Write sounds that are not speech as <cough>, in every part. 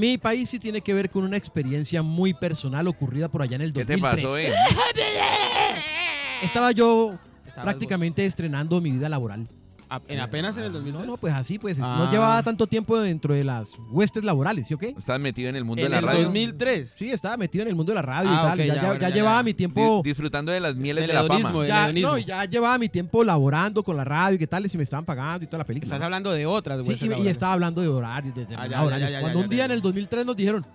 Mi país sí tiene que ver con una experiencia muy personal ocurrida por allá en el ¿Qué 2003. te pasó, eh? Estaba yo Estabas prácticamente estrenando mi vida laboral. En apenas en el 2003. No, no, pues así, pues Ah. no llevaba tanto tiempo dentro de las huestes laborales, ¿sí o qué? Estás metido en el mundo en de la el radio. 2003. Sí, estaba metido en el mundo de la radio Ah, y tal. ok, ya ya, ya- bueno, ya ya, llevaba ya. mi tiempo. disfrutando de las mieles Del de la fama. Ya, no, ya llevaba mi tiempo laborando con la radio y qué tal, y si me estaban pagando y toda la película. Estás hablando de otras, Sí, güey. y, y estaba hablando de horarios, de Ah, ya, determinados ya, horarios. ya, ya, Cuando ya, un día ya. en el 2003 nos dijeron,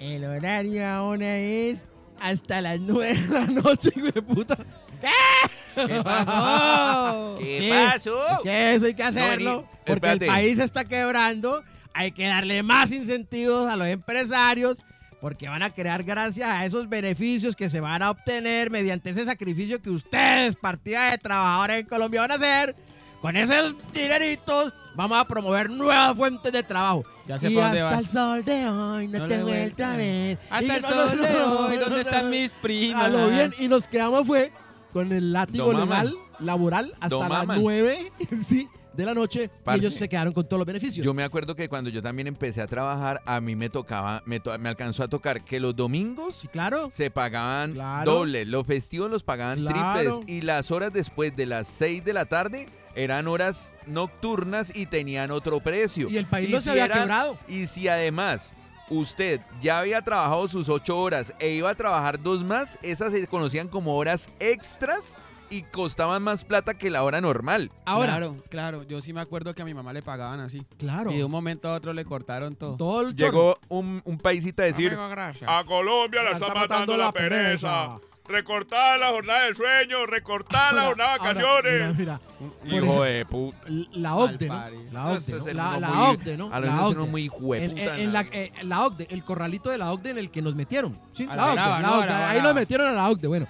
el horario ahora es hasta las 9 de la noche, hijo de puta. <laughs> ¿Qué pasó? ¿Qué pasó? Es que eso hay que hacerlo, porque espérate. el país se está quebrando, hay que darle más incentivos a los empresarios, porque van a crear gracias a esos beneficios que se van a obtener mediante ese sacrificio que ustedes, partida de trabajadores en Colombia, van a hacer. Con esos dineritos vamos a promover nuevas fuentes de trabajo. Ya sé y por dónde hasta vas. el sol de hoy no, No te vuelto a ver. Hasta Y el no, sol no, de hoy, ¿dónde están mis primas? A lo bien, y nos quedamos fue con el látigo Don Mama. legal, laboral, hasta las Mama. 9 <laughs> sí, de la noche. Parce. Y ellos se quedaron con todos los beneficios. Yo me acuerdo que cuando yo también empecé a trabajar, a mí me tocaba, me, to- me alcanzó a tocar que los domingos sí, claro. se pagaban Claro. doble, los festivos los pagaban Claro. triples y las horas después de las 6 de la tarde eran horas nocturnas y tenían otro precio. Y el país Y no si se había eran- quebrado. Y si además usted ya había trabajado sus ocho horas e iba a trabajar dos más, esas se conocían como horas extras y costaban más plata que la hora normal. Ahora, Claro, claro. Yo sí me acuerdo que a mi mamá le pagaban así. claro. Y de un momento a otro le cortaron todo. todo el. Llegó un, un paisita a decir, Amigo. A Colombia la La está matando la pereza. Recortar la jornada de sueño, recortar la jornada de ahora, vacaciones. Mira, mira, hijo de puta. la OCDE, ¿no? La OCDE, ¿no? La, la muy- OCDE, ¿no? A La OCDE. muy En, en- en la, eh, la OCDE, el corralito de la OCDE en el que nos metieron. Sí, la la OCDE, la no, OCDE. Ahí nos metieron a la OCDE. Bueno,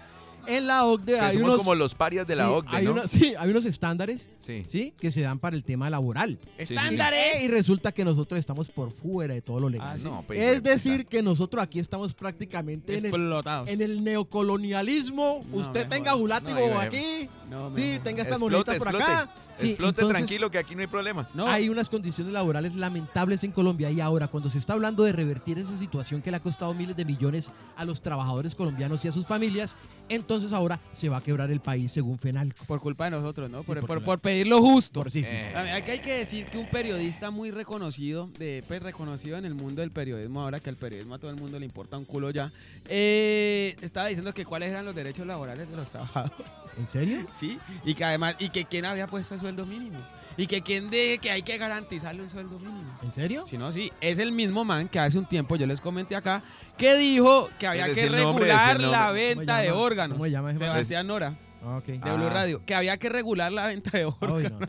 en la OCDE Que hay somos unos... como los parias de la sí, OCDE, hay ¿no? una- sí, hay unos estándares, Sí. ¿sí? Que se dan para el tema laboral. sí. ¡Estándares! Y resulta que nosotros estamos por fuera de todo lo legal. Ah, sí. No, pues, es decir, que nosotros aquí estamos prácticamente en el, Explotados. en el neocolonialismo. No, Usted mejor. tenga un látigo No, y- aquí. No, sí, mejor. tenga estas moneditas por explote. acá. Sí, Explote entonces, tranquilo que aquí no hay problema. No, Hay unas condiciones laborales lamentables en Colombia y ahora cuando se está hablando de revertir esa situación que le ha costado miles de millones a los trabajadores colombianos y a sus familias, entonces ahora se va a quebrar el país según FENALCO. por culpa de nosotros, ¿no? Por, por por- pedir lo justo. Por sí. Eh. Aquí hay que decir que un periodista muy reconocido, de, pues reconocido en el mundo del periodismo, ahora que el periodismo a todo el mundo le importa un culo ya, eh, estaba diciendo que cuáles eran los derechos laborales de los trabajadores, ¿En serio? ¿sí? Y que además, y que quién había puesto el sueldo mínimo. Y que quién de que hay que garantizarle un sueldo mínimo. ¿En serio? Si no, sí, es el mismo man que hace un tiempo yo les comenté acá que dijo que había que nombre, regular la nombre. ¿Cómo venta de órganos. ¿Cómo se llama ese man? Sebastián Nora, Ah, de Ah. Blue Radio, que había que regular la venta de órganos. Ay, no, no.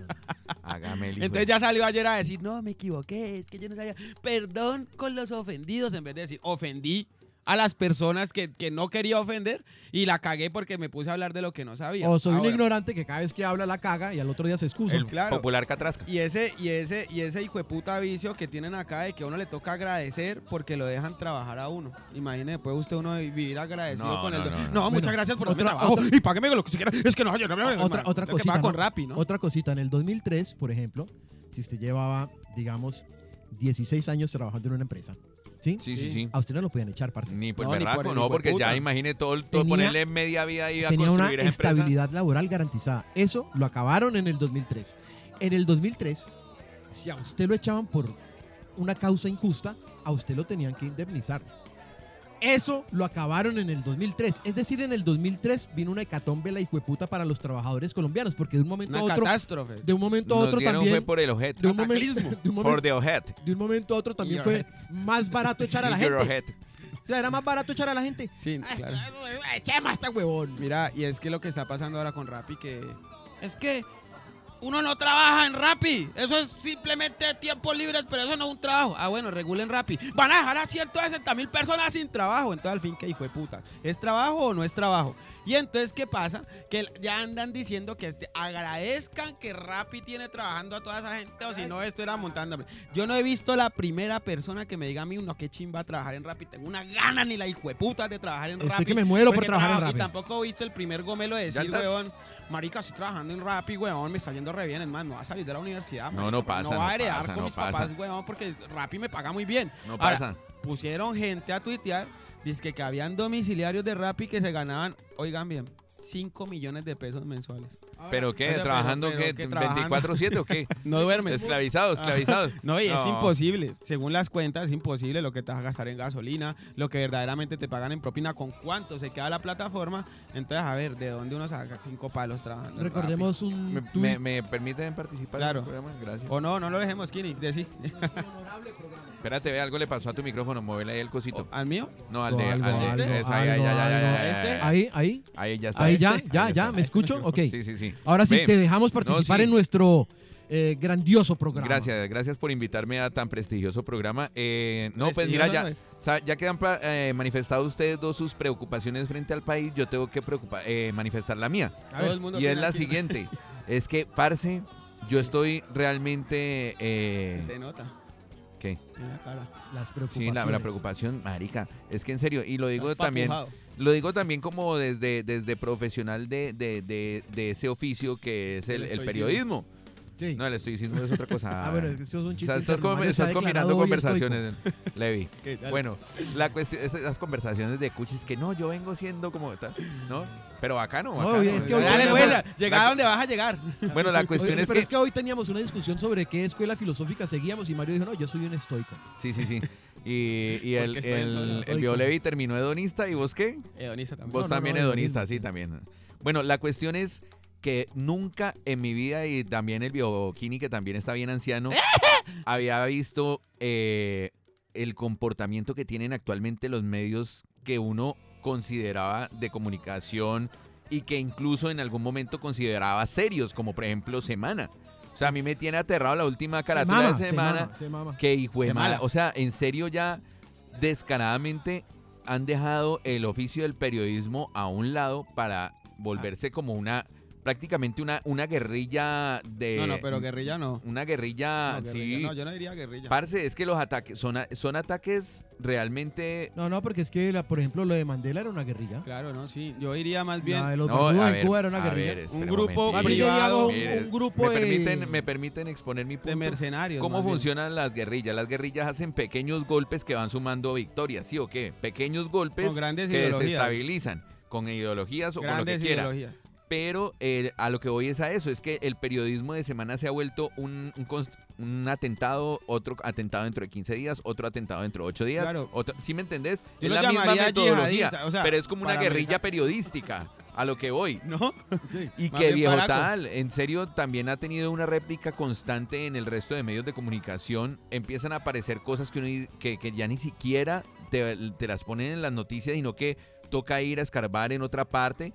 Hágame el hijo Entonces ya salió ayer a decir, no, me equivoqué, es que yo no sabía. Perdón con los ofendidos, en vez de decir, ofendí a las personas que, que no quería ofender y la cagué porque me puse a hablar de lo que no sabía. O soy un ignorante que cada vez que habla la caga y al otro día se excusa. El Claro. popular catrasca. Y ese, y ese, y ese hijo de puta vicio que tienen acá de que a uno le toca agradecer porque lo dejan trabajar a uno. Imagine después usted uno vivir agradecido No, con el. no, no, muchas gracias por otra- trabajo otra- y págueme lo que se quiera. Es que no, yo no me otra, otra cosita. paga con ¿no? Rappi, ¿no? Otra cosita, en el 2003, por ejemplo, si usted llevaba, digamos, 16 años trabajando en una empresa, ¿sí? Sí, sí, sí. A usted no lo podían echar, parce. Ni por No, berraco, por el no, porque puta. ya imagine todo, el- todo Tenía- ponerle media vida ahí a Tenía una construir esa empresa. estabilidad laboral garantizada. Eso lo acabaron en el 2003. En el 2003, si a usted lo echaban por una causa injusta, a usted lo tenían que indemnizar. Eso lo acabaron en el 2003. Es decir, en el 2003 vino una hecatombe la hijueputa para los trabajadores colombianos, porque de un momento Una a otro, catástrofe. de un momento a Nos otro dieron también, fue por el ojete. de un momento, <laughs> de un momento, the ojete. de un momento a otro también Your fue más barato echar a la <laughs> Your gente. ojete. O sea, era más barato echar a la gente. Sí, Ah, claro. este- Echemos a este huevón. Mira, y es que lo que está pasando ahora con Rappi que es que uno no trabaja en Rappi. Eso es simplemente tiempos libres, pero eso no es un trabajo. Ah, bueno, regulen Rappi. Van a dejar a 160 mil personas sin trabajo. Entonces, al fin, ¿qué hijo de puta? ¿Es trabajo o no es trabajo? Y entonces, ¿qué pasa? Que ya andan diciendo que este- agradezcan que Rappi tiene trabajando a toda esa gente, o si no, esto era montándome. Yo no he visto la primera persona que me diga a mí, no, qué chimba trabajar en Rappi. Tengo una gana ni la hijo de puta de trabajar en Estoy Rappi. que me muero por trabajar en Rappi. Y tampoco he visto el primer gomelo de decir, weón, marica, estoy trabajando en Rappi, weón, me está yendo re bien, más, no va a salir de la universidad. No, marica, no pasa, No va a heredar pasa, con no mis pasa. papás, weón, porque Rappi me paga muy bien. No Ahora, pasa. pusieron gente a tuitear, dice que, habían domiciliarios de Rappi que se ganaban, oigan bien, 5 millones de pesos mensuales. ¿Pero qué? ¿Trabajando pero- qué? pero que trabajando. ¿24-7 o qué? <laughs> No duermen. Esclavizados, esclavizados. <laughs> No, y es imposible. Según las cuentas, es imposible lo que te vas a gastar en gasolina, lo que verdaderamente te pagan en propina, con cuánto se queda la plataforma. Entonces, a ver, ¿de dónde uno saca cinco palos trabajando? Recordemos un ¿Me, tuit. me, me permiten participar Claro. en el programa? Gracias. Rappi? O no, no lo dejemos, Kini, decí. Espérate, ve, algo le pasó a tu micrófono, muévele ahí el cosito. ¿Al mío? No, al de... Ahí, ahí, ¿Este? Ahí, ahí. Ahí ya está. Ahí este. ya, ya. ¿me escucho? Ok. Sí, sí, sí. Ahora sí, te dejamos participar sí. en nuestro eh, grandioso programa. Gracias, gracias por invitarme a tan prestigioso programa. Eh, no, pues mira, ya, ya que han pa- eh, manifestado ustedes dos sus preocupaciones frente al país, yo tengo que preocupa- eh, manifestar la mía. Todo el mundo Y es la siguiente. <laughs> es que, parce, yo estoy realmente... eh, Se nota ¿Qué? en la cara. Las Sí, preocupaciones. la, la preocupación, marica. Es que en serio, y lo digo Estás también... papujado. Lo digo también como desde, desde profesional de, de, de, de ese oficio que es el, El periodismo. Sí. No, el estoicismo es otra cosa. <laughs> Ah, bueno, es que esos son O sea, estás, com- estás combinando conversaciones, <laughs> Levi. ¿Qué tal? Bueno, la cuestión, esas, conversaciones de cuchis que no, yo vengo siendo como tal, ¿no? Pero bacano, No, bacano. es que hoy Dale, tenemos- pues, llega a donde vas a llegar. Bueno, la Oye, cuestión es pero que... es que hoy teníamos una discusión sobre qué escuela filosófica seguíamos y Mario dijo, no, yo soy un estoico. Sí, sí, sí. Y, y el, el, el Bio Levi terminó hedonista y vos qué? Hedonista también. Vos No, no, también no, hedonista, sí, también. Bueno, la cuestión es que nunca en mi vida, y también el Biokini, que también está bien anciano, <laughs> había visto eh, el comportamiento que tienen actualmente los medios que uno consideraba de comunicación y que incluso en algún momento consideraba serios, como por ejemplo Semana. O sea, a mí me tiene aterrado la última carátula mama, de se Semana. mama, se mama. Que hijo de mala. O sea, en serio ya descaradamente han dejado el oficio del periodismo a un lado para volverse como una prácticamente una, una guerrilla de No, no, pero guerrilla no. una guerrilla, No, guerrilla sí. no, yo no diría guerrilla. Parce, es que los ataques son, a- son ataques realmente No, no, porque es que, la- por ejemplo, lo de Mandela era una guerrilla. Claro, no, sí. Yo diría más bien La de los No, a en ver, Cuba era una guerrilla. ver, un grupo privado un, un grupo me de... permiten, me permiten exponer mi punto. de mercenarios. ¿Cómo bien. funcionan las guerrillas? Las guerrillas hacen pequeños golpes que van sumando victorias, ¿sí o qué? Pequeños golpes Con grandes que ideologías. desestabilizan con ideologías o con lo Grandes que quiera. ideologías. Pero eh, a lo que voy es a eso, es que el periodismo de semana se ha vuelto un, un un atentado, otro atentado dentro de 15 días, otro atentado dentro de 8 días. Claro. otro- ¿Sí me entendés? Yo es lo la misma metodología, o sea, pero es como una guerrilla periodística, a lo que voy. <laughs> ¿No? Y que viejo tal, en serio, también ha tenido una réplica constante en el resto de medios de comunicación. Empiezan a aparecer cosas que, uno que, que ya ni siquiera te, te las ponen en las noticias, sino que toca ir a escarbar en otra parte.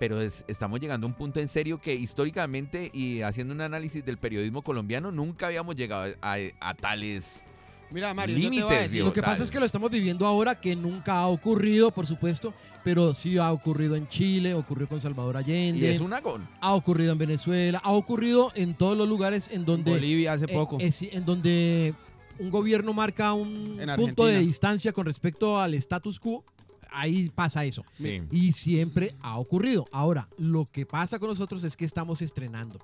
Pero es- estamos llegando a un punto en serio que históricamente y haciendo un análisis del periodismo colombiano nunca habíamos llegado a, a tales... Mira, Mario, yo te voy a Límites, decir. Lo que pasa es que lo estamos viviendo ahora, que nunca ha ocurrido, por supuesto, pero sí ha ocurrido en Chile, ocurrió con Salvador Y Allende, es un agón. ha ocurrido en Venezuela, ha ocurrido en todos los lugares en donde Bolivia hace eh, poco. eh, en donde un gobierno marca un punto de distancia con respecto al status quo, ahí pasa eso. Sí. Y siempre ha ocurrido. Ahora, lo que pasa con nosotros es que estamos estrenando.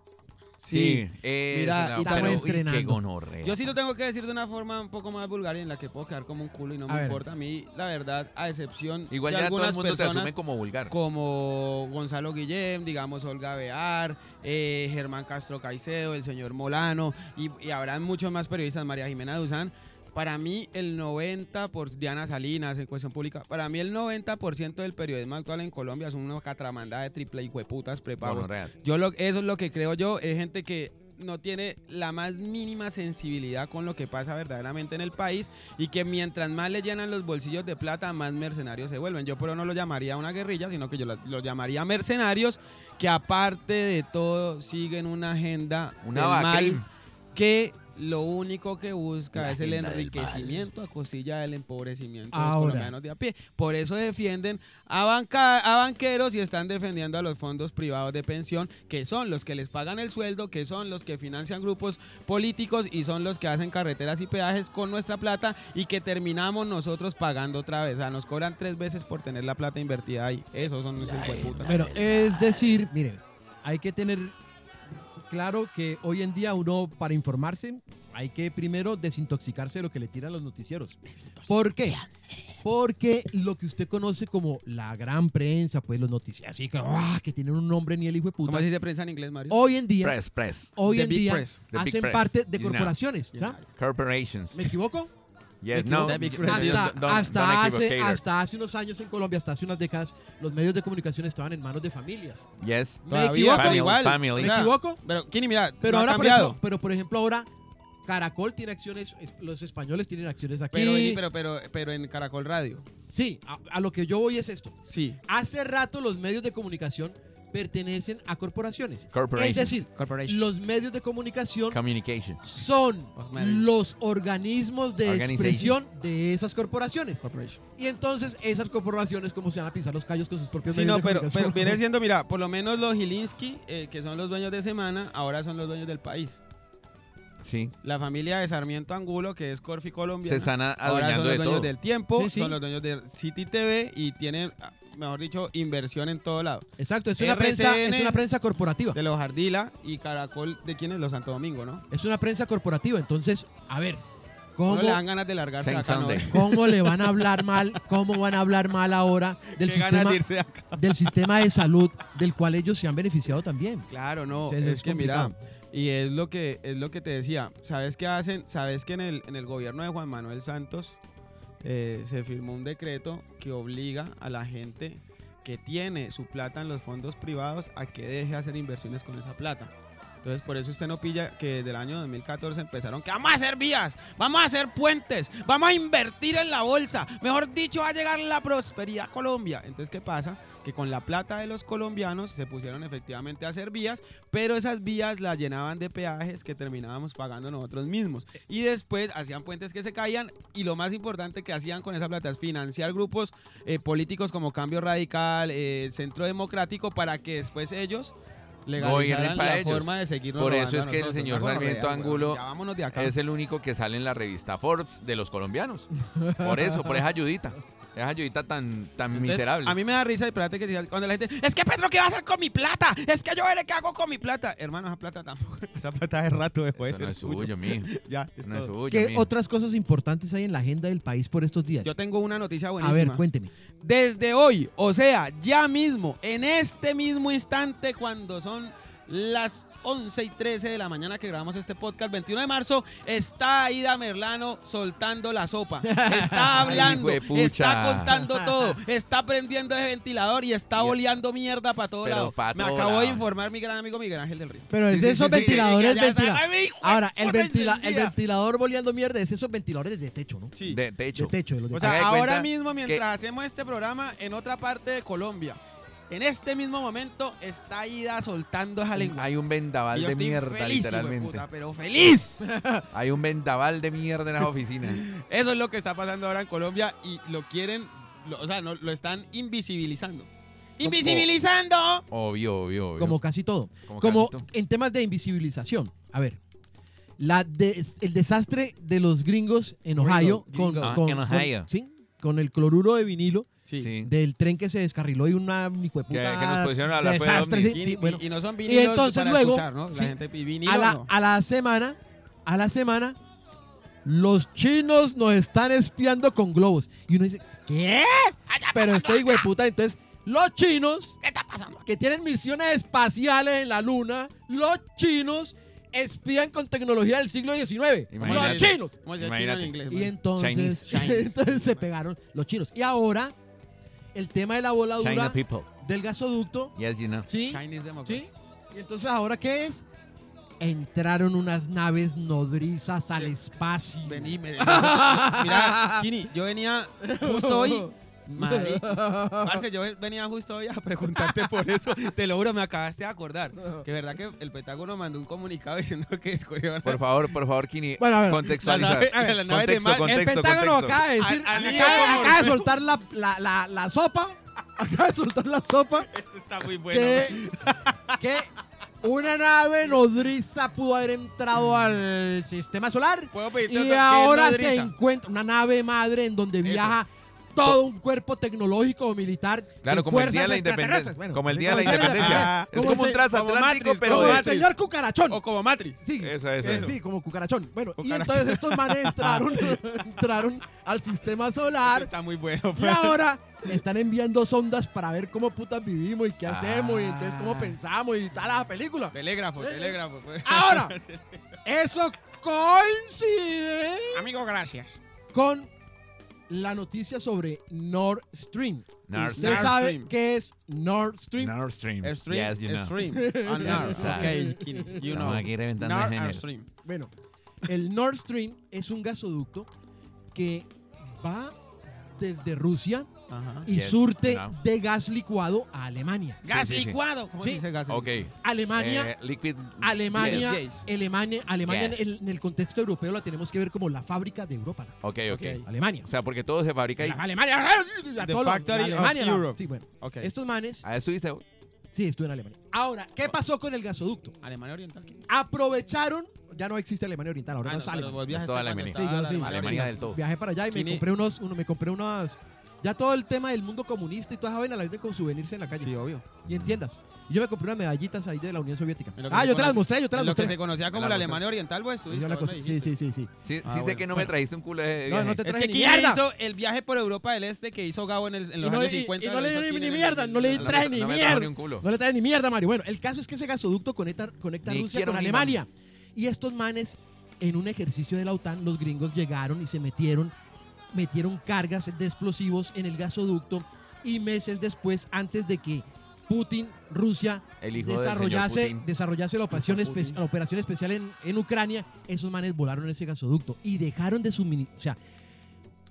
Sí, eh, Mira, y estamos estrenando. qué gonorrea. Yo sí lo tengo que decir de una forma un poco más vulgar y en la que puedo quedar como un culo y no A me ver. importa. A mí, la verdad, a excepción Igual de ya todo algunas el mundo te personas asume como vulgar. como Gonzalo Guillem, digamos Olga Bear, eh, Germán Castro Caicedo, el señor Molano y, y habrán muchos más periodistas, María Jimena Duzán. Para mí el 90 por Diana Salinas en cuestión pública, para mí el 90% del periodismo actual en Colombia son una catramandada de triple hijueputas prepagos. Gonorreas. Yo lo, eso es lo que creo yo, es gente que no tiene la más mínima sensibilidad con lo que pasa verdaderamente en el país y que mientras más le llenan los bolsillos de plata, más mercenarios se vuelven. Yo pero no lo llamaría una guerrilla, sino que yo lo, lo llamaría mercenarios que aparte de todo siguen una agenda Una del mal que lo único que busca La es el enriquecimiento a costilla del empobrecimiento de Ahora. los colombianos de a pie. Por eso defienden a, banca- a banqueros y están defendiendo a los fondos privados de pensión, que son los que les pagan el sueldo, que son los que financian grupos políticos y son los que hacen carreteras y peajes con nuestra plata y que terminamos nosotros pagando otra vez. O sea, nos cobran tres veces por tener la plata invertida ahí. Esos son los hijueputas. Pero es decir, miren, hay que tener claro que hoy en día uno, para informarse, hay que primero desintoxicarse de lo que le tiran los noticieros. ¿Por qué? Porque lo que usted conoce como la gran prensa, pues los noticieros, así que, ¡ah! que tienen un nombre ni el hijo de puta. ¿Cómo se prensa en inglés, Mario? Hoy en día, Press, press. hoy The en día press. Hacen parte de You know. corporaciones. You ¿ya? Corporations. ¿Me equivoco? <laughs> Yes, no. Hasta, don't- hasta don't hace, hasta hace unos años en Colombia, hasta hace unas décadas, los medios de comunicación estaban en manos de familias. Yes. ¿Me Todavía, equivoco? pero Family, igual. family. O ¿Me equivoco? Pero, Kini, mira, Pero no ha ahora, por cambiado. ejemplo, pero por ejemplo, ahora Caracol tiene acciones, es- los españoles tienen acciones aquí. Pero, pero, pero, pero en Caracol Radio. Sí, a, a lo que yo voy es esto. Sí. Hace rato los medios de comunicación pertenecen a corporaciones. Es decir, los medios de comunicación Communication. son los organismos de expresión de esas corporaciones. Corporation. Y entonces esas corporaciones, como se van a pisar los callos con sus propios Sí, medios no, de pero, comunicación. pero viene <laughs> siendo, mira, por lo menos los Gilinski, eh, que son los dueños de Semana, ahora son los dueños del país. Sí. La familia de Sarmiento Angulo, que es Corfi Colombia. Se están ahora son los de dueños todo. del tiempo, Sí, sí. son los dueños de City TV y tienen, ah, mejor dicho, inversión en todo lado. Exacto, es una, RCN, prensa, es una prensa corporativa. De los Ardila y Caracol, ¿de quién es? Los Santo Domingo, ¿no? Es una prensa corporativa. Entonces, a ver, ¿cómo, No le dan ganas de largarse de Same acá, ¿no? Sunday. cómo le van a hablar mal? ¿Cómo van a hablar mal ahora <laughs> del sistema, de acá. del sistema de salud del cual ellos se han beneficiado también? Claro, no, es, es que mira. Y es lo que es lo que te decía, ¿sabes qué hacen? ¿Sabes que en el, en el gobierno de Juan Manuel Santos eh, se firmó un decreto que obliga a la gente que tiene su plata en los fondos privados a que deje de hacer inversiones con esa plata? Entonces, por eso usted no pilla que desde el año 2014 empezaron que vamos a hacer vías, vamos a hacer puentes, vamos a invertir en la bolsa. Mejor dicho, va a llegar la prosperidad a Colombia. Entonces, ¿qué pasa? Que con la plata de los colombianos se pusieron efectivamente a hacer vías, pero esas vías las llenaban de peajes que terminábamos pagando nosotros mismos. Y después hacían puentes que se caían y lo más importante que hacían con esa plata es financiar grupos eh, políticos como Cambio Radical, eh, Centro Democrático, para que después ellos legalizaran para la ellos. forma de seguirnos Por eso es que el señor Sarmiento Angulo. Es el único que sale en la revista Forbes de los colombianos. <laughs> Por eso, por esa ayudita. Esa ayudita tan, tan Entonces, miserable. A mí me da risa, y espérate que cuando la gente, es que Pedro, ¿qué va a hacer con mi plata? Es que yo veré qué hago con mi plata. Hermano, esa plata tampoco. <laughs> Esa plata de rato después. Eso no es suyo, mijo. <laughs> Ya, es no es suyo, ¿Qué mijo. otras cosas importantes hay en la agenda del país por estos días? Yo tengo una noticia A buenísima. ver, cuénteme. Desde hoy, o sea, ya mismo, en este mismo instante, cuando son las 11 y 13 de la mañana que grabamos este podcast, 21 de marzo, está Aida Merlano soltando la sopa. Está <laughs> hablando, Ay, está contando todo, está prendiendo ese ventilador y está Y- oleando mierda para todo Pero lado. pa' Me acabó de informar mi gran amigo Miguel Ángel del Río. Pero es sí, de esos sí, sí. ventiladores Ahora, el, ventila- el ventilador boleando mierda es esos ventiladores de techo, ¿no? Sí. De techo. De techo. de O sea, ahora mismo, que- mientras hacemos este programa en otra parte de Colombia, en este mismo momento está Ida soltando esa lengua. Hay un vendaval de mierda, feliz, literalmente. pero feliz. <laughs> Hay un vendaval de mierda en las oficinas. <laughs> Eso es lo que está pasando ahora en Colombia y lo quieren, lo- o sea, no, lo están invisibilizando. ¡Invisibilizando! Obvio, obvio, obvio. Como casi todo. Como Como casi todo. en temas de invisibilización. A ver. La des- el desastre de los gringos en Gringo, Ohio gringo. con, Ah, con- en con- Ohio. sí, con el cloruro de vinilo Sí. Del tren que se descarriló y una hijo de Que- puta que nos pusieron a hablar de desastre, sí, Y, sí, y- bueno. y no son vinilos entonces para luego, escuchar, ¿no? La sí, gente vinilo a la, no. a la semana, a la semana, los chinos nos están espiando con globos. Y uno dice, ¿qué? Pero este hijo de puta, entonces, los chinos ¿Qué está pasando? que tienen misiones espaciales en la luna, los chinos espían con tecnología del siglo XIX. Imagínate. Los chinos. ¿Cómo se chino Imagínate. Y entonces, Chinese. Chinese. <laughs> entonces se pegaron los chinos. Y ahora, el tema de la voladura China people. del gasoducto, Yes, you know. ¿sí? ¿Sí? Y entonces, ¿ahora qué es? Entraron unas naves nodrizas al espacio. Vení, me- <laughs> mira, Kini, yo venía justo hoy. <laughs> Mari, <laughs> parce, yo venía justo hoy a preguntarte por eso. Te lo juro, me acabaste de acordar. Que verdad que el Pentágono mandó un comunicado diciendo que escogieron Por favor, por favor, Kini. Bueno, a ver. contextualiza. La nave- la contexto, contexto, el Pentágono contexto. acaba de decir, acaba, como acaba de soltar la, la, la, la sopa, <laughs> acaba de soltar la sopa, Eso está muy bueno. que, <laughs> que una nave nodriza pudo haber entrado al sistema solar ¿Puedo pedirte y ahora se encuentra una nave madre en donde Eso. viaja todo un cuerpo tecnológico o militar. Claro, como el Día de la. Bueno, como el Día de la Independencia. Ah, es como un transatlántico, pero Como el señor Cucarachón. O como Matrix. Sí, Eso, eso, eh, eso. sí, como cucarachón. Bueno, y entonces estos manes <laughs> entraron, entraron al sistema Eso solar está muy bueno. y ahora le están enviando sondas para ver cómo putas vivimos y qué hacemos y entonces cómo Ah. pensamos y tal la película. Telégrafo, telégrafo. pues. Ahora, <laughs> eso coincide Amigo, gracias. con la noticia sobre Nord Stream. Nord ¿Usted sabe Stream. qué es Nord Stream? Nord Stream. Stream. Yes, you know. Stream. On <laughs> Nord. Exacto. Ok, Kini, you know. aquí reventando Nord Stream. Bueno, el Nord Stream es un gasoducto que va desde Rusia Ajá. y Yes, surte de gas licuado a Alemania. Gas sí, sí. licuado. ¿Cómo Sí. se dice gas Ok. licuado? Alemania, Eh, liquid. Alemania, Yes. Alemania, Alemania Yes. en, el, en el contexto europeo la tenemos que ver como la fábrica de Europa. Ok, ok. Ok. Alemania. O sea, porque todo se fabrica ahí. La Alemania, The todo lo- factory of la- Europe. Sí, bueno. Ok. Estos manes, Ah, estuviste. sí, estuve en Alemania. Ahora, ¿qué pasó con el gasoducto? Alemania Oriental. Aprovecharon, ya no existe Alemania Oriental, ahora Ah, no no, es Alemania. pero volvías Es a toda Alemania. Sí, yo sí. Alemania del todo. Viajé para allá y me Kini- compré unos, uno, me compré unas, ya todo el tema del mundo comunista y toda esa vaina la venden con souvenirs en la calle Sí, obvio. y en tiendas. Y yo me compré unas medallitas ahí de la Unión Soviética. Ah, yo te las mostré, yo te las En lo que mostré. se conocía como Me la la Alemania Oriental, pues. tú me sí, sí, sí, sí. Sí, Ah, sí sé bueno. que no me Bueno. trajiste un culo de No, no viaje. te Es traje que ni mierda. hizo el viaje por Europa del Este que hizo Gabo en, el- en los no, años y- 50. y no le di ni mierda, no le di No me- traje ni no me mierda. No le trae ni mierda, Mario. Bueno, el caso es que ese gasoducto conecta, conecta Rusia con ni Alemania. Y estos manes, en un ejercicio de la OTAN, los gringos llegaron y se metieron, metieron cargas de explosivos en el gasoducto. Y meses después, antes de que Putin, Rusia, El hijo desarrollase, Putin. desarrollase la operación, espe- la operación especial en, en Ucrania, esos manes volaron en ese gasoducto y dejaron de suministrar, o sea,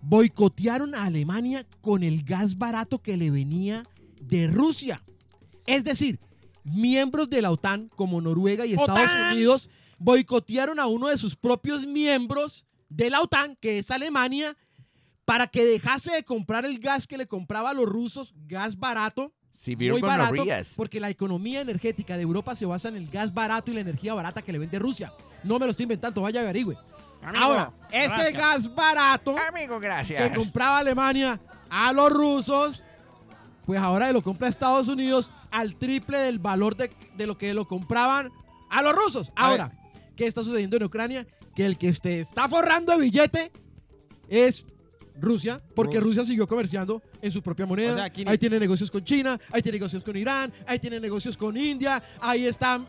boicotearon a Alemania con el gas barato que le venía de Rusia. Es decir, miembros de la OTAN como Noruega y Estados ¡OTAN! Unidos boicotearon a uno de sus propios miembros de la OTAN, que es Alemania, para que dejase de comprar el gas que le compraba a los rusos, gas barato, muy barato, porque la economía energética de Europa se basa en el gas barato y la energía barata que le vende Rusia. No me lo estoy inventando, vaya averigüe. Ahora, ese gracias. gas barato Amigo, que compraba Alemania a los rusos, pues ahora lo compra Estados Unidos al triple del valor de, de lo que lo compraban a los rusos. A Ahora, ¿qué está sucediendo en Ucrania? Que el que este está forrando de billete es Rusia, porque Rusia. Siguió comerciando en su propia moneda. O sea, aquí ni- Ahí tiene negocios con China, ahí tiene negocios con Irán, ahí tiene negocios con India, ahí están.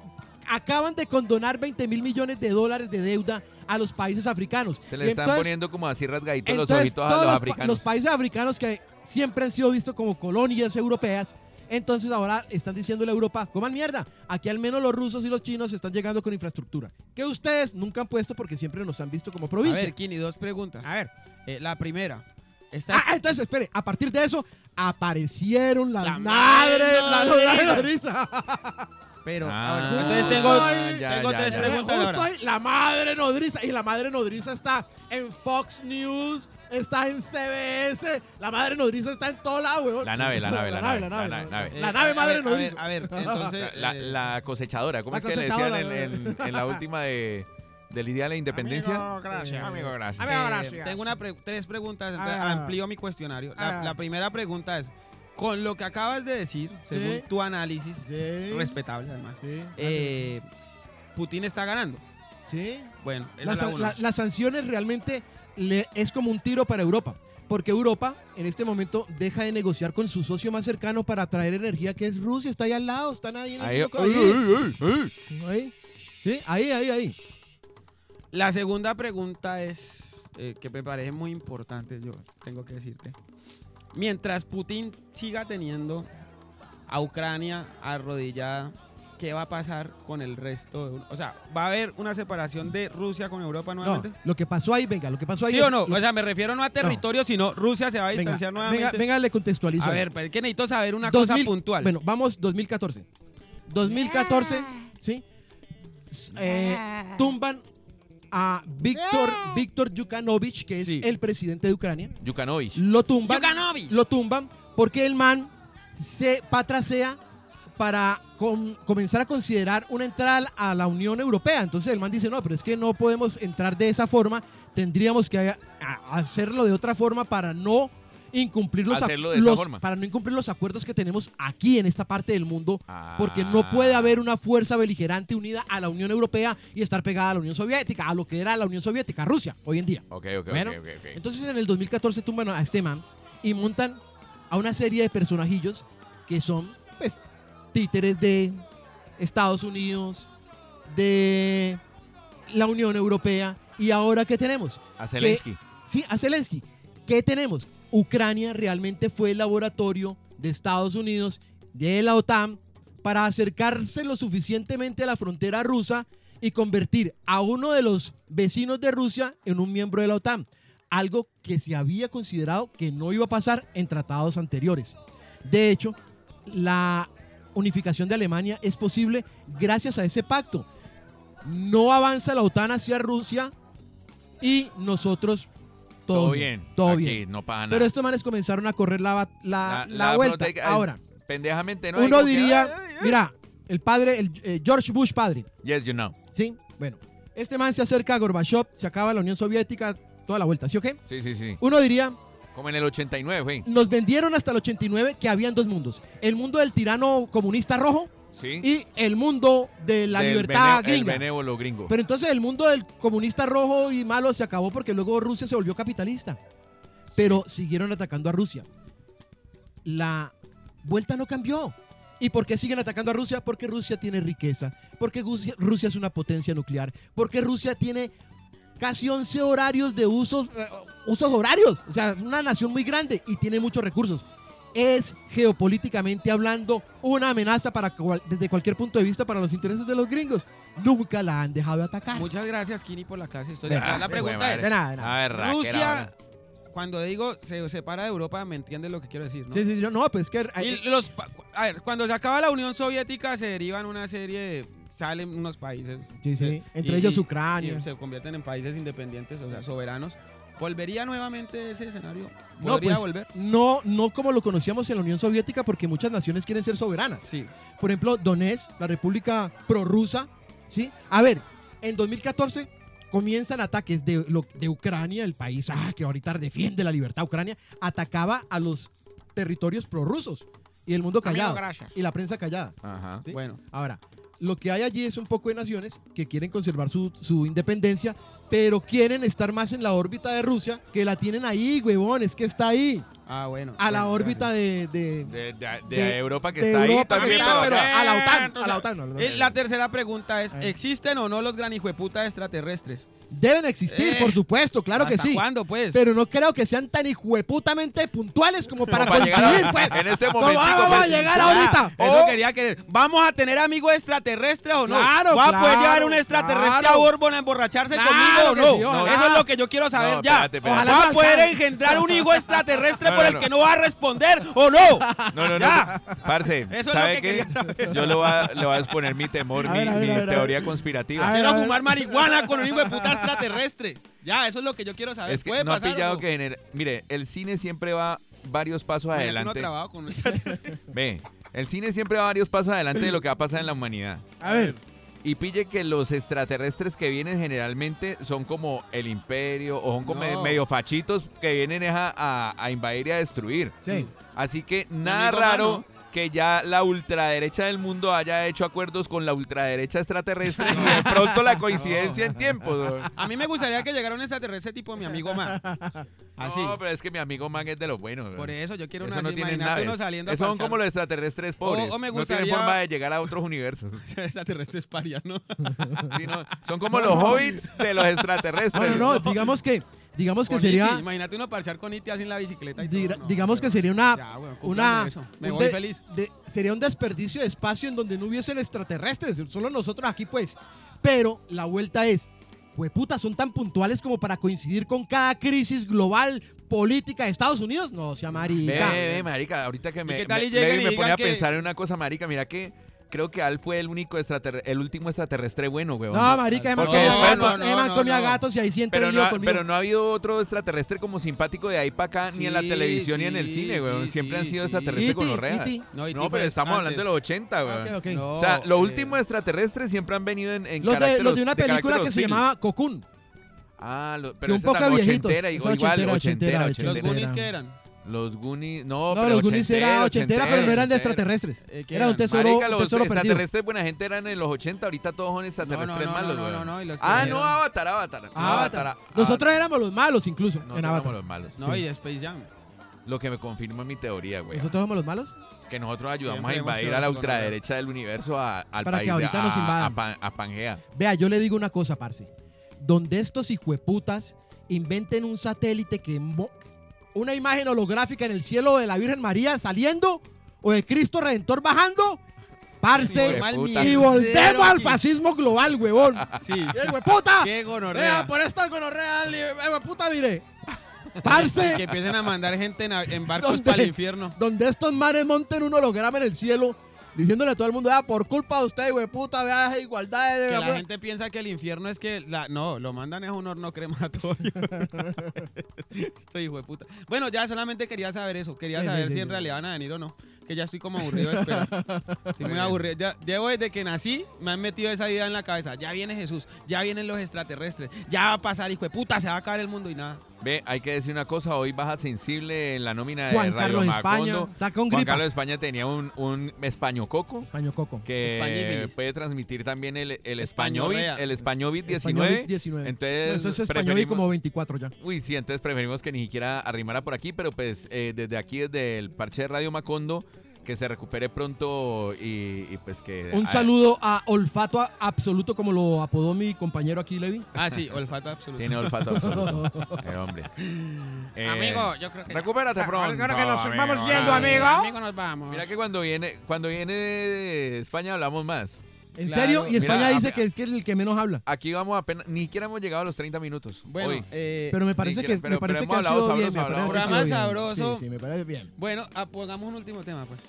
Acaban de condonar 20 mil millones de dólares de deuda a los países africanos. Se le Y están entonces- poniendo como así rasgaditos los entonces, ojitos a todos los pa- africanos. los países africanos que siempre han sido vistos como colonias europeas, entonces ahora están diciéndole a Europa, coman mierda, aquí al menos los rusos y los chinos están llegando con infraestructura, que ustedes nunca han puesto porque siempre nos han visto como A provincia. ver, Kini, dos preguntas. A ver. Eh, la primera. Esta Ah, entonces, espere, a partir de eso aparecieron las La madres, madre la nodriza. madre nodriza. <laughs> Pero, Ah, a ver, entonces tengo, Ay, ya, tengo ya, tres ya. preguntas Justo ahora. ahí, la madre nodriza. Y la madre nodriza está en Fox News, está en CBS. La madre nodriza está en todo lado, weón. La nave, la nave, la nave, la nave. la nave. Eh, La nave madre ver, a ver, nodriza. A ver, entonces. La, eh, la cosechadora, ¿cómo La es que le decían en, cosechadora, en- en la última de, del Día de la Independencia? Amigo, gracias. Amigo, gracias. Amigo, eh, gracias. tengo una pre- tres preguntas, entonces Ah. amplío mi cuestionario. La, Ah. la primera pregunta es: con lo que acabas de decir, según tu análisis, Sí. respetable además, Sí. eh, Putin está ganando. sí. Bueno, la la- las sanciones realmente le- es como un tiro para Europa. Porque Europa en este momento deja de negociar con su socio más cercano para traer energía, que es Rusia. Está ahí al lado, están ahí en el Ahí, choco, ahí. ay. Ahí. Sí, ahí, ahí, ahí. La segunda pregunta es, eh, que me parece muy importante, yo tengo que decirte. Mientras Putin siga teniendo a Ucrania arrodillada, ¿qué va a pasar con el resto? De, o sea, ¿va a haber una separación de Rusia con Europa No, nuevamente? lo que pasó ahí, venga, lo que pasó ahí. ¿Sí es- o no? lo- O sea, me refiero no a territorio, sino Rusia se va a distanciar venga, nuevamente. venga, le contextualizo. a ver, pero es que necesito saber una 2000 cosa puntual. Bueno, vamos 2014. 2014, ¿sí? S- eh, tumban a Víctor Víctor Yukanovich, que es Sí. el presidente de Ucrania. Yukanovich. Lo tumban. Yukanovich. Lo tumban porque el man se patrasea para com- comenzar a considerar una entrada a la Unión Europea. Entonces el man dice, no, pero es que no podemos entrar de esa forma, tendríamos que a- a- hacerlo de otra forma para no incumplir los, para no incumplir los acuerdos que tenemos aquí en esta parte del mundo, porque no Ah. puede haber una fuerza beligerante unida a la Unión Europea y estar pegada a la Unión Soviética, a lo que era la Unión Soviética, Rusia, hoy en día. Ok, ok, Bueno, ok, ok, ok. Entonces en el 2014 tumban a este man y montan a una serie de personajillos que son pues títeres de Estados Unidos, de la Unión Europea y ahora ¿qué tenemos? A Zelensky. Sí, a Zelensky. ¿Qué tenemos? Ucrania realmente fue el laboratorio de Estados Unidos, de la OTAN, para acercarse lo suficientemente a la frontera rusa y convertir a uno de los vecinos de Rusia en un miembro de la OTAN. Algo que se había considerado que no iba a pasar en tratados anteriores. De hecho, la unificación de Alemania es posible gracias a ese pacto. No avanza la OTAN hacia Rusia y nosotros todo, Todo bien. Todo Aquí bien. no pasa nada. Pero estos manes comenzaron a correr la, la, La- vuelta. Ahora, Pendejamente, ¿no? Uno que, diría, ay, ay, ay. mira, el padre, el, eh, George Bush padre, Yes, you know. ¿sí? Bueno, este man se acerca a Gorbachev, se acaba la Unión Soviética, toda la vuelta, ¿sí o qué? Sí, sí, sí. Uno diría, Como en el 89, güey. nos vendieron hasta el 89 que habían dos mundos. El mundo del tirano comunista rojo Sí. y el mundo de la Del libertad bene- El gringa. benévolo gringo. Pero entonces el mundo del comunista rojo y malo se acabó porque luego Rusia se volvió capitalista. Pero siguieron atacando a Rusia. La vuelta no cambió. ¿Y por qué siguen atacando a Rusia? Porque Rusia tiene riqueza. Porque Rusia, Rusia es una potencia nuclear. Porque Rusia tiene casi 11 horarios de usos, eh, usos horarios. O sea, una nación muy grande y tiene muchos recursos. Es geopolíticamente hablando una amenaza para cual- desde cualquier punto de vista para los intereses de los gringos. Nunca la han dejado de atacar. Muchas gracias, Kini, por la clase de historia. Venga, la pregunta es, De nada, de nada. A ver, Rusia, ahora. cuando digo se separa de Europa, ¿me entiendes lo que quiero decir? ¿no? Sí, sí, yo- no, pues que Y los, a ver, cuando se acaba la Unión Soviética se derivan una serie, de- salen unos países. Sí, sí. Entre y- ellos Ucrania. y se convierten en países independientes, o sea, soberanos. ¿Volvería nuevamente ese escenario? no, ¿Podría pues, volver? no, no como lo conocíamos en la Unión Soviética, porque muchas naciones quieren ser soberanas. Sí. Por ejemplo, Donetsk, la república prorrusa, ¿sí? A ver, en 2014 comienzan ataques de, lo- de Ucrania, el país ah, que ahorita defiende la libertad. Ucrania atacaba a los territorios prorrusos y el mundo callado. gracias. y la prensa callada. Ajá. ¿sí? Bueno, Ahora, lo que hay allí es un poco de naciones que quieren conservar su, su independencia, pero quieren estar más en la órbita de Rusia, que la tienen ahí, huevón, es que está ahí, ah, bueno. a la bueno, órbita de, de, De, de- de De- Europa que de está ahí Europa también, está, pero pero acá. a la OTAN, Entonces, a la OTAN, no, a la Eh, OTAN. La tercera pregunta es, Ahí. ¿existen o no los granijueputas extraterrestres? Deben existir, Eh, por supuesto, claro que ¿Hasta sí. cuándo, pues? Pero no creo que sean tan hijueputamente puntuales como para Como para llegar coincidir, a- pues. en este ¿Cómo momentico, vamos a pues, llegar Ah, ahorita? Eso Oh. quería que... ¿Vamos a tener amigos extraterrestres o no? Claro, ¿Va a poder llevar un extraterrestre claro. a Bourbon a emborracharse Claro conmigo no? sí, ojalá. Eso es lo que yo quiero saber No, ya. espérate, espérate. Ojalá ¿Va no a poder engendrar un hijo extraterrestre <laughs> No, por no, el no. que no va a responder o no? No, no, no. Ya. Parce, Eso es lo ¿sabe que quería saber. Yo le voy, a, le voy a exponer mi temor, A mi, ver, a ver, mi a ver, teoría conspirativa. A ver, Quiero fumar marihuana con un hijo de puta extraterrestre. Ya, eso es lo que yo quiero saber. Es que ¿Puede no ha pasar o pillado no? que gener- Mire, el cine siempre va varios pasos uno adelante. trabajo con. Ve, el cine siempre va varios pasos adelante de lo que va a pasar en la humanidad. A ver, Y pille que los extraterrestres que vienen generalmente son como el imperio o son como No. medio fachitos que vienen a, a- a invadir y a destruir. sí. Así que nada raro mano. Que ya la ultraderecha del mundo haya hecho acuerdos con la ultraderecha extraterrestre y de <laughs> pronto la coincidencia en tiempos. ¿no? A mí me gustaría que llegara un extraterrestre tipo mi amigo Man. Así. No, pero es que mi amigo Man es de los buenos. Por eso yo quiero Eso una no así, tienen imagínate uno naves. saliendo Esos son como los extraterrestres pobres. o me No tienen forma de llegar a otros universos. <laughs> extraterrestre es paria, ¿no? Sí, no, Son <laughs> como los hobbits de los No, extraterrestres. no, no, digamos que, digamos que Con sería, Iti, Imagínate uno parchar con Iti así en la bicicleta y diga- todo. No, digamos que sería una, Ya, una. Me un voy de- feliz. de- sería un desperdicio de espacio en donde no hubiesen extraterrestres, solo nosotros aquí pues. Pero la vuelta es, pues puta, son tan puntuales como para coincidir con cada crisis global política de Estados Unidos. No, sea Ve, marica. ve, marica, ahorita que me, qué tal y me, me digan pone a que- pensar en una cosa, marica, mira que creo que Al fue el único el último extraterrestre bueno, weón. No, marica, Eman comía gatos, no, no, Eman no, comía no. gatos y ahí sí entra pero, no, conmigo. pero no ha habido otro extraterrestre como simpático de ahí para acá, ni en la Sí, televisión ni en el sí, cine, weón. sí, Siempre han sí, sido sí. extraterrestres con E.T., los reas. E.T.. No, Iti No, pero estamos antes. hablando de los 80, weón. Ok, ok. No, O sea, lo eh, último extraterrestre siempre han venido en, en Los de, carácter los de una de película que se llamaba Cocoon. Ah, lo- Que pero un esa poco ochentera, igual, ochentera, ochentera, ochentera, ¿Los. Goonies qué eran? Los Goonies, no, No, pero los Goonies era ochentera, pero no eran de extraterrestres. Eh, ¿qué Era un tesoro, Marica, un los perdido. extraterrestres buena gente eran en los 80, ahorita todos son extraterrestres no, no, malos, no, no, no, y los que Ah, no, Avatar, Avatar. Ah, Avatar. Avatar. ah, Nosotros éramos los malos incluso nosotros en éramos los malos. No, Sí. y Space Jam. Lo que me confirma mi teoría, güey. ¿Nosotros somos los malos? Que nosotros ayudamos Siempre a invadir a la ultraderecha del universo a- al Para que país de- ahorita nos a- invadan. a, Pan- a Pangea. Vea, yo le digo una cosa, parce. Donde estos hijueputas inventen un satélite que... Una imagen holográfica en el cielo de la Virgen María saliendo o de Cristo Redentor bajando, parce. Y volvemos al fascismo global, huevón. Sí. ¡Eh, hueputa! Qué Vea, gonorrea. por esta gonorrea, eh, hueputa, mire. Que Parce, empiecen a mandar gente en, en barcos para el infierno. donde estos manes monten un holograma en el cielo, diciéndole a todo el mundo, vea, por culpa de usted, hueputa, vea esa igualdad de... Que la gente piensa que el infierno es que la, no, lo mandan es un horno crematorio. <laughs> estoy hijo de puta. Bueno, ya solamente quería saber eso. Quería Sí, saber sí, si en realidad van a venir o no. Que ya estoy como aburrido de <laughs> esperar. Estoy muy aburrido. Ya, llevo desde que nací, me han metido esa idea en la cabeza. Ya viene Jesús, ya vienen los extraterrestres, ya va a pasar, hijo de puta, se va a acabar el mundo y nada. Ve, hay que decir una cosa, hoy baja sensible en la nómina de Juan Radio Carlos España, Macondo. está con Juan gripa. Carlos España tenía un, un español coco Español Coco. que Españíbilis. puede transmitir también el, el español el español Español 19. 19. Entonces, Eso es español y preferimos- como 24 ya. Uy, sí, entonces preferimos que ni siquiera arrimara por aquí, pero pues eh, desde aquí, desde el parche de Radio Macondo, que se recupere pronto y, y, pues que... Un ah, saludo a Olfato Absoluto, como lo apodó mi compañero aquí, Levi. Ah, sí, olfato absoluto. Tiene olfato absoluto. <laughs> el hombre. Eh, Amigo, yo creo que. ya. Recupérate pronto. ahora que nos amigo. vamos yendo, Ah, amigo. Amigo, nos vamos. Mira que cuando viene, cuando viene de España hablamos más. ¿En Claro. serio? Y España Mira, dice a- que es que es el que menos habla. Aquí vamos apenas, ni siquiera hemos llegado a los 30 minutos. Bueno, hoy. eh, Pero me parece que, que- pero- me parece pero que ha hemos sido hablado bien. me sabroso, parece que ha hablamos. sido bien. Programa Sí, sí, me parece bien. bueno, ah, pongamos un último tema, pues.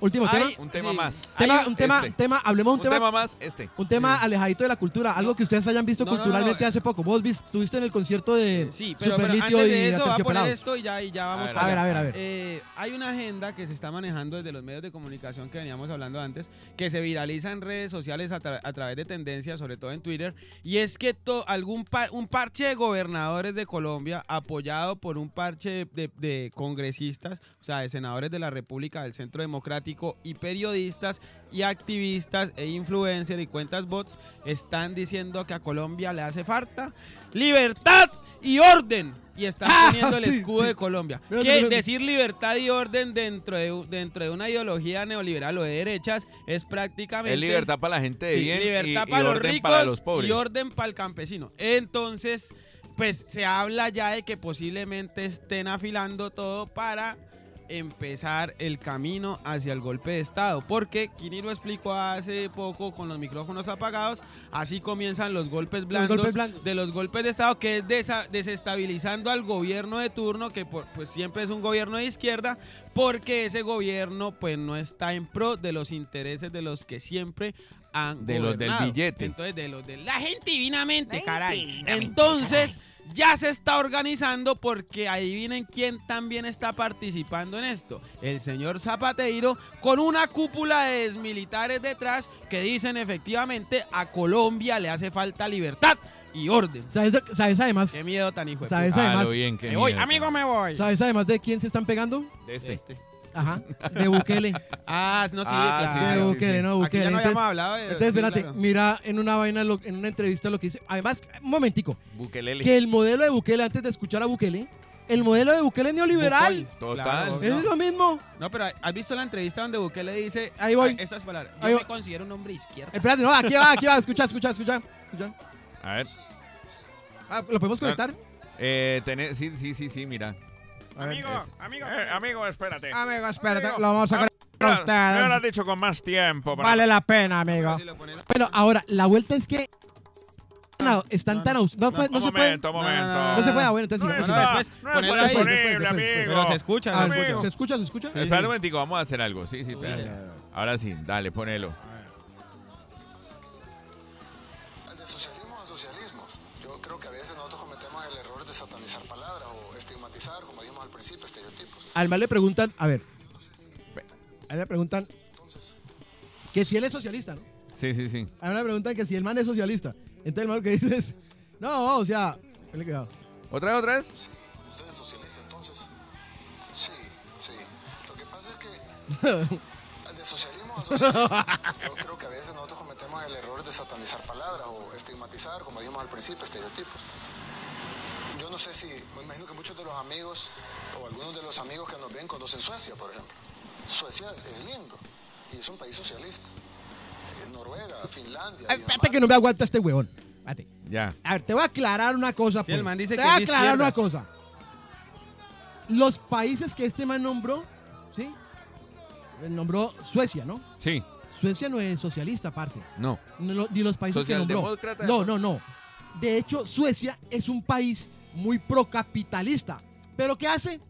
Último tema. Un tema sí. más. Tema, un- tema, este. tema, hablemos Un un tema, tema más, este. un tema alejadito de la cultura, algo que ustedes hayan visto No, no, no, culturalmente no. hace poco. Vos viste, estuviste en el concierto de Sí, pero, pero Super antes Litio y de eso, va a poner esto y ya, y ya vamos ver, para A ver, a ver, a ver. Eh, hay una agenda que se está manejando desde los medios de comunicación que veníamos hablando antes, que se viraliza en redes sociales a, tra- a través de tendencias, sobre todo en Twitter, y es que to- algún par- un parche de gobernadores de Colombia, apoyado por un parche de, de congresistas, o sea, de senadores de la República del Centro Democrático y periodistas y activistas e influencers y cuentas bots, están diciendo que a Colombia le hace falta libertad y orden. Y están Ah, poniendo el escudo sí. de Colombia. Mira, Que mira, decir libertad y orden dentro de, dentro de una ideología neoliberal o de derechas es prácticamente... Es libertad para la gente de Sí, bien libertad y, para y los orden ricos para los pobres. y orden para el campesino. Entonces, pues se habla ya de que posiblemente estén afilando todo para empezar el camino hacia el golpe de Estado. Porque Kini lo explicó hace poco con los micrófonos apagados. Así comienzan los golpes blandos, golpes blandos. de los golpes de Estado, que es desa- desestabilizando al gobierno de turno, que por- pues siempre es un gobierno de izquierda, porque ese gobierno pues no está en pro de los intereses de los que siempre han De los del billete. Entonces, de los de la gente divinamente, caray. Entonces, ya se está organizando porque adivinen quién también está participando en esto. El señor Zapateiro con una cúpula de desmilitares detrás que dicen efectivamente a Colombia le hace falta libertad y orden. ¿Sabes, sabes además, Qué miedo tan hijo de ¿Sabes. Ah, además- lo bien que Me voy, amigo, me voy. ¿sabes además de quién se están pegando? De este. Este. Ajá, de Bukele. Ah, no, sí, Ah, sí, claro. de sí, Bukele, sí. no, Aquí Bukele. ya no Entonces- habíamos hablado de Entonces, sí, espérate, claro. mira en una vaina, lo- en una entrevista lo que dice. Además, un momentico, Bukelele. que el modelo de Bukele, antes de escuchar a Bukele, el modelo de Bukele es neoliberal. Total. claro, Es no. lo mismo. No, pero ¿has visto la entrevista donde Bukele dice Ahí voy. ah, estas palabras? Yo Ahí me voy. considero un hombre izquierdo. Espérate, no, aquí va, aquí va, escucha, escucha, escucha. escucha. A ver. Ah, ¿Lo podemos conectar? Eh, tené- sí, sí, sí, sí, mira. Amigo, Es- amigo, eh, amigo, espérate. Amigo, espérate, Amigo, lo vamos a ah, conectar a Me lo has dicho con más tiempo. para- Vale la pena, amigo. Bueno, ahora, la vuelta es que no, están no, tan no, aus- no, no, puede- no un se puede. momento, un No, no, momento. no, No se puede, ah, bueno, entonces No después ponerlo ahí. después. Pero se escucha, Ah, se ¿Se escucha. escucha? ¿Se escucha? Sí, Espera sí. un momentico, vamos a hacer algo. Sí, sí, espérate. Ahora sí, dale, ponelo. Al mal le preguntan, a ver, a él le preguntan que si él es socialista, ¿no? Sí, sí, sí. A él le preguntan que si el man es socialista. Entonces el man lo que dice es, no, o sea, cuidado. ¿Otra vez, otra vez? Sí. ¿Usted es socialista entonces? Sí. es que <laughs> de socialismo a socialismo, yo creo que a veces nosotros cometemos el error de satanizar palabras o estigmatizar, como dijimos al principio, estereotipos. Yo no sé si, me imagino que muchos de los amigos o algunos de los amigos que nos ven conocen Suecia, por ejemplo. Suecia es lindo y es un país socialista. Eh, Noruega, Finlandia. Ay. Espérate que no me aguanta este huevón. Espérate. Ya. A ver, te voy a aclarar una cosa. Sí, el pues. man dice te que voy a aclarar una cosa. Los países que este man nombró, ¿sí? Él nombró Suecia, ¿no? Sí. Suecia no es socialista, parce. No. No Ni los países que nombró. No, no, no. De hecho, Suecia es un país muy procapitalista. ¿Pero qué hace?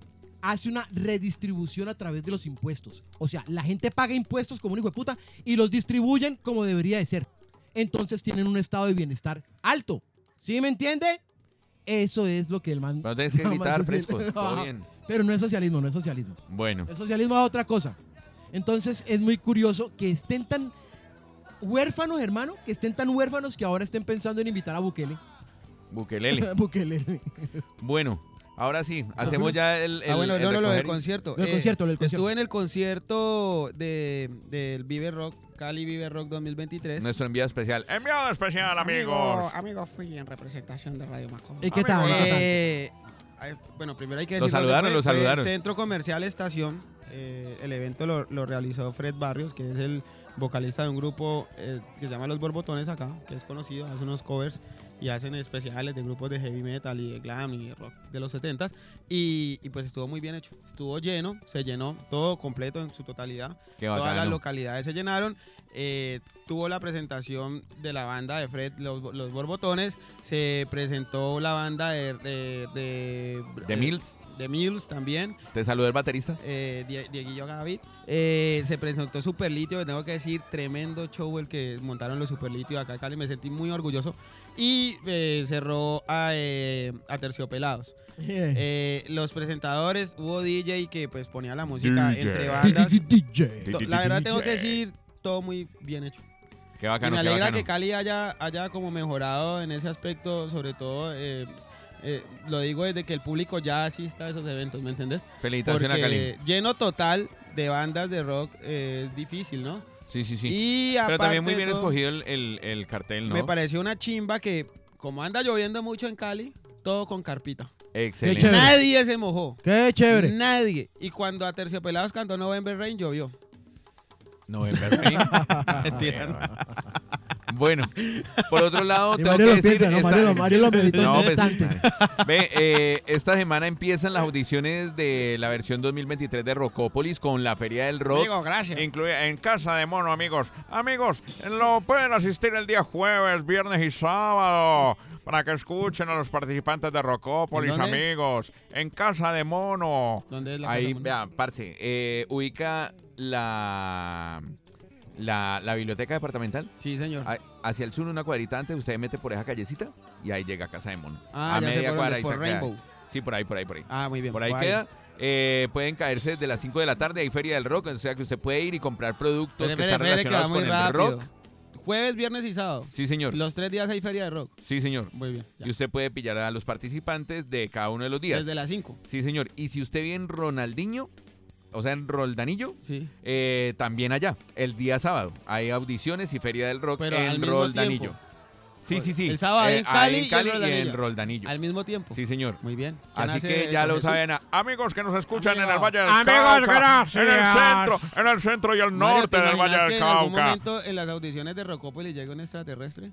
Hace una redistribución a través de los impuestos. O sea, la gente paga impuestos como un hijo de puta y los distribuyen como debería de ser. Entonces tienen un estado de bienestar alto. ¿Sí me entiende? Eso es lo que el man... Pero tienes que <laughs> gritar fresco. Todo Ajá. bien. Pero no es socialismo, no es socialismo. Bueno. El socialismo es otra cosa. Entonces es muy curioso que estén tan huérfanos, hermano, que estén tan huérfanos que ahora estén pensando en invitar a Bukele. Bukelele. <laughs> Bukele. Bueno, ahora sí. Hacemos ya el. el ah, bueno, el no, no, lo del concierto. Lo del concierto, lo del concierto. Estuve en el concierto de, del Vive Rock, Cali Vive Rock 2023. Nuestro enviado especial. Enviado especial, amigos. Amigo, fui en representación de Radio Macón. ¿Y qué tal? Eh, bueno, primero hay que Lo decir. dónde saludaron, fue. lo saludaron. Centro Comercial Estación. Eh, el evento lo, lo realizó Fred Barrios, que es el vocalista de un grupo eh, que se llama Los Borbotones acá, que es conocido, hace unos covers y hacen especiales de grupos de heavy metal y de glam y rock de los 70s. Y, y pues estuvo muy bien hecho. Estuvo lleno, se llenó todo completo en su totalidad. Qué Todas las localidades se llenaron. Eh, tuvo la presentación de la banda de Fred, los, los Borbotones. Se presentó la banda de. De, de, De Mills. De Mills también. Te saludó el baterista. Eh, Die- Dieguillo Gavit. Eh, se presentó Superlitio, tengo que decir, tremendo show el que montaron los Superlitio acá en Cali. Me sentí muy orgulloso. Y eh, cerró a, eh, a Terciopelados. Los presentadores, hubo DJ que pues ponía la música DJ. entre bandas. DJ. La verdad tengo que decir, todo muy bien hecho. Qué Y bacano. me qué alegra bacano. que Cali haya, haya como mejorado en ese aspecto, sobre todo, eh, lo digo desde que el público ya asista a esos eventos, ¿me entendés? Felicitación a Cali. Lleno total de bandas de rock eh, es difícil, ¿no? Sí, sí, sí. Y Pero también muy bien todo, escogido el, el- el cartel, ¿no? Me pareció una chimba que, como anda lloviendo mucho en Cali, todo con carpita. Excelente. Nadie se mojó. Qué chévere. Nadie. Y cuando a Terciopelados cantó November Rain, llovió. November Rain. <laughs> Mentira. Bueno, por otro lado, tengo Mario que lo decir. piensa, ¿no? esta- Mario, lo- Mario lo meditó No, pues. Ve, eh, esta semana empiezan las audiciones de la versión 2023 de Rocópolis con la Feria del Rock. Amigo, gracias. Incluye en Casa de Mono, amigos. Amigos, lo pueden asistir el día jueves, viernes y sábado para que escuchen a los participantes de Rocópolis, amigos. En Casa de Mono. ¿Dónde es la Ahí, vea, parce, eh, ubica la, la, la biblioteca departamental. Sí, señor. A- Hacia el sur, una cuadrita antes, usted mete por esa callecita y ahí llega a Casa de Mono. Ah, a ya sé media por cuadra dónde, ahí por está. Rainbow. Sí, por ahí, por ahí, por ahí. Ah, muy bien. Por ahí queda. Eh, pueden caerse desde las 5 de la tarde, hay Feria del Rock, o sea que usted puede ir y comprar productos Espere, que espere, están espere, que va relacionados muy con el rápido. rock. Jueves, viernes y sábado. Sí, señor. Los tres días hay feria de rock. Sí, señor. Muy bien. ya. Y usted puede pillar a los participantes de cada uno de los días. Desde las 5. Sí, señor. Y si usted vive en Ronaldinho, o sea, en Roldanillo, Sí. eh, también allá, el día sábado. Hay audiciones y Feria del Rock Pero en Roldanillo. tiempo. Sí, sí, sí. El sábado Eh, en Cali y en Cali en y en Roldanillo. Al mismo tiempo. Sí, señor. Muy bien. ¿Quién Así que ya lo Jesús. saben. Amigos que nos escuchan en el. Valle del Amigos, Cauca. gracias. En el centro, en el centro y el Mario, norte ¿te del Valle del que en algún Cauca. momento en las audiciones de Rocópolis llega un extraterrestre?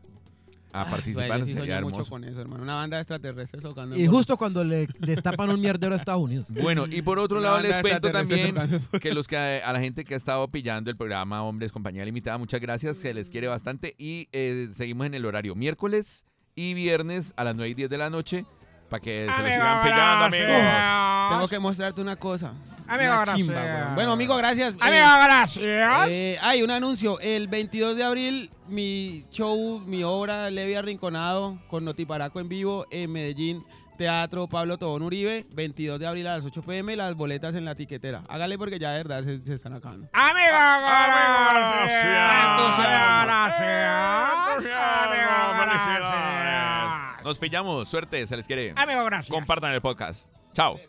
A Ay, participar yo sí sería soñé mucho con eso, hermano. Una banda de extraterrestres tocando. Y justo cuando le destapan un mierdero a Estados Unidos. Bueno, y por otro Una lado banda les de cuento también tocando. que los que a la gente que ha estado pillando el programa Hombres Compañía Limitada, muchas gracias, se les quiere bastante y eh, seguimos en el horario miércoles y viernes a las 9 y 10 de la noche para que se lo Amigo, sigan pillando, amigos. gracias. Tengo que mostrarte una cosa. Amigo, Una gracias. chimba, weón. Bueno, amigo, gracias. Eh, Amigo, gracias. Eh, hay un anuncio. El 22 de abril, mi show, mi obra Levi Arrinconado con Notiparaco en vivo en Medellín. Teatro Pablo Tobón Uribe, 22 de abril a las 8 pm, las boletas en la tiquetera. Hágale porque ya de verdad se, se están acabando. Amigo, gracias. Entusiasmo. Amigo, Felicidades. gracias. Nos pillamos, suerte, se les quiere. Amigo, gracias. Compartan el podcast. Chao.